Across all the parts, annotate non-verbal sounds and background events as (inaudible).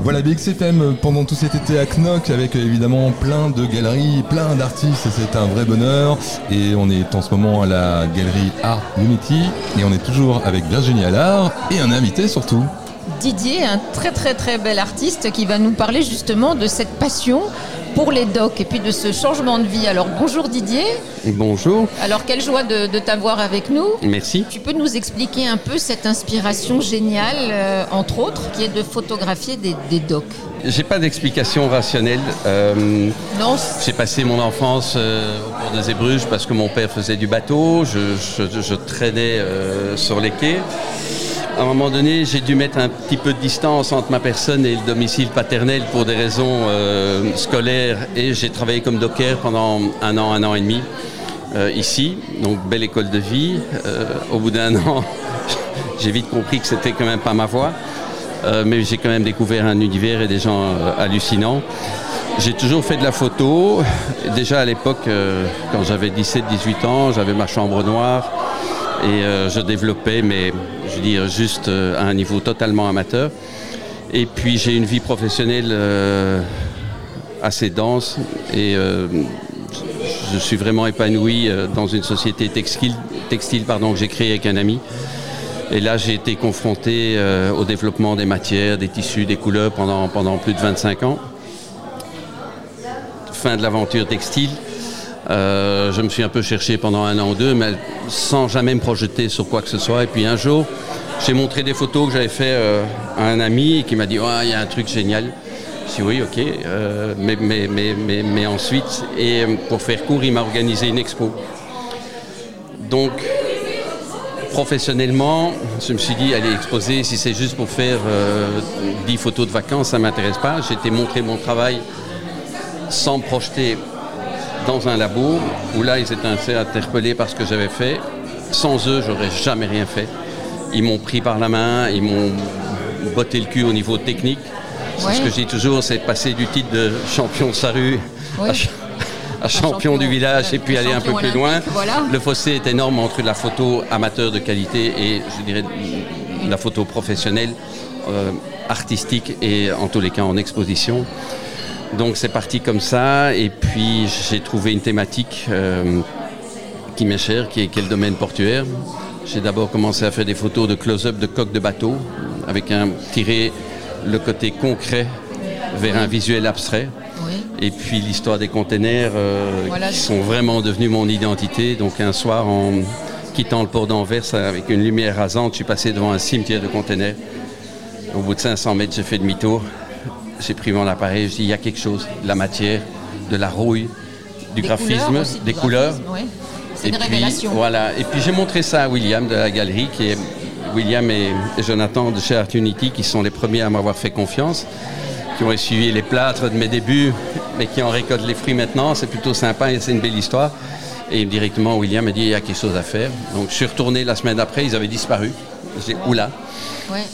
Voilà BXFM pendant tout cet été à Knock avec évidemment plein de galeries, plein d'artistes, c'est un vrai bonheur. Et on est en ce moment à la galerie Art Unity et on est toujours avec Virginie Allard et un invité surtout. Didier, un très très très bel artiste qui va nous parler justement de cette passion pour les docs et puis de ce changement de vie. Alors bonjour Didier. Bonjour. Alors quelle joie de, t'avoir avec nous. Merci. Tu peux nous expliquer un peu cette inspiration géniale, euh, entre autres, qui est de photographier des, des docs? J'ai pas d'explication rationnelle. Euh, non. J'ai passé mon enfance euh, au port de Zébruges parce que mon père faisait du bateau. Je, traînais sur les quais à un moment donné, j'ai dû mettre un petit peu de distance entre ma personne et le domicile paternel pour des raisons euh, scolaires et j'ai travaillé comme docker pendant un an, un an et demi euh, ici, donc belle école de vie. Euh, au bout d'un (laughs) an, j'ai vite compris que c'était quand même pas ma voie, mais j'ai quand même découvert un univers et des gens hallucinants. J'ai toujours fait de la photo. Déjà à l'époque, quand j'avais 17-18 ans, j'avais ma chambre noire et je développais mes je veux dire, juste euh, à un niveau totalement amateur. Et puis j'ai une vie professionnelle euh, assez dense et euh, je suis vraiment épanoui dans une société textile, textile pardon, que j'ai créée avec un ami. Et là, j'ai été confronté au développement des matières, des tissus, des couleurs pendant, pendant plus de 25 ans. Fin de l'aventure textile. Euh, je me suis un peu cherché pendant un an ou deux, mais sans jamais me projeter sur quoi que ce soit. Et puis un jour, j'ai montré des photos que j'avais fait euh, à un ami qui m'a dit il y a un truc génial. Je dit oui, ok, euh, mais, mais, mais, mais, ensuite, et pour faire court, il m'a organisé une expo. Donc, professionnellement, je me suis dit, aller exposer, si c'est juste pour faire 10 photos de vacances, ça ne m'intéresse pas. J'ai été montrer mon travail sans me projeter dans un labo où là, ils étaient assez interpellés par ce que j'avais fait. Sans eux, j'aurais jamais rien fait. Ils m'ont pris par la main, ils m'ont botté le cul au niveau technique. Ce que je dis toujours, c'est passer du titre de champion de sa rue à, champion, du village et puis aller un peu plus loin. Le fossé est énorme entre la photo amateur de qualité et, je dirais, la photo professionnelle, euh, artistique et en tous les cas en exposition. Donc c'est parti comme ça, et puis j'ai trouvé une thématique euh, qui m'est chère, qui est, quel le domaine portuaire. J'ai d'abord commencé à faire des photos de close-up de coques de bateau, avec un tirer le côté concret vers un visuel abstrait. Et puis l'histoire des containers euh, qui sont vraiment devenus mon identité. Donc un soir, en quittant le port d'Anvers avec une lumière rasante, je suis passé devant un cimetière de containers. Au bout de 500 mètres, j'ai fait demi-tour j'ai pris mon appareil, je dis il y a quelque chose, de la matière, de la rouille, du graphisme, des couleurs. C'est une révélation. Voilà. Et puis j'ai montré ça à William de la galerie, qui est William et Jonathan de chez Art Unity, qui sont les premiers à m'avoir fait confiance, qui ont essuyé les plâtres de mes débuts, mais qui en récoltent les fruits maintenant. C'est plutôt sympa et c'est une belle histoire. Et directement, William m'a dit il y a quelque chose à faire. Donc je suis retourné la semaine d'après, ils avaient disparu. J'ai oula.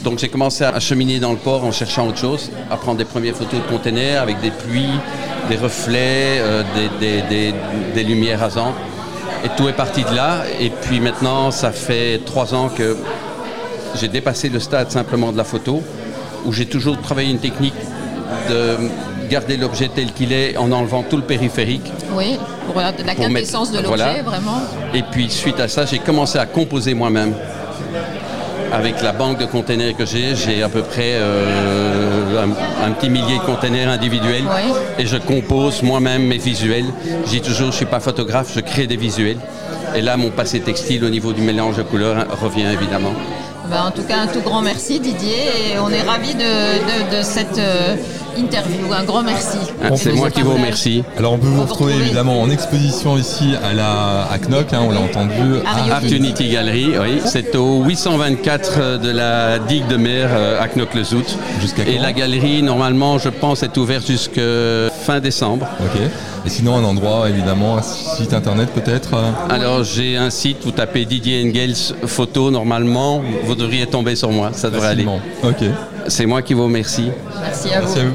Donc j'ai commencé à cheminer dans le port en cherchant autre chose, à prendre des premières photos de containers avec des pluies, des reflets, euh, des, lumières rasantes. Et tout est parti de là. Et puis maintenant, ça fait trois ans que j'ai dépassé le stade simplement de la photo, où j'ai toujours travaillé une technique de garder l'objet tel qu'il est en enlevant tout le périphérique. Oui, pour la quintessence de l'objet, vraiment. Et puis suite à ça, j'ai commencé à composer moi-même avec la banque de containers que j'ai, j'ai à peu près euh, un, petit millier de containers individuels et je compose moi-même mes visuels. Je dis toujours, je ne suis pas photographe, je crée des visuels. Et là, mon passé textile au niveau du mélange de couleurs revient évidemment. Ben, en tout cas, un tout grand merci Didier et on est ravis de, cette euh, interview. Un grand merci. Ah, c'est moi qui vous remercie. Alors on peut vous, retrouver, évidemment en exposition ici à la à Knock, hein, on l'a entendu. À Art Unity Gallery, oui. C'est au 824 de la digue de mer euh, à Knock-le-Zout. Et la galerie, normalement, je pense, est ouverte jusqu'à fin décembre. Ok. Et sinon, un endroit, évidemment, un site internet peut-être euh Alors, j'ai un site, vous tapez Didier Engels photo, normalement, vous devriez tomber sur moi, ça devrait aller. Ok. C'est moi qui vous remercie. Merci à vous.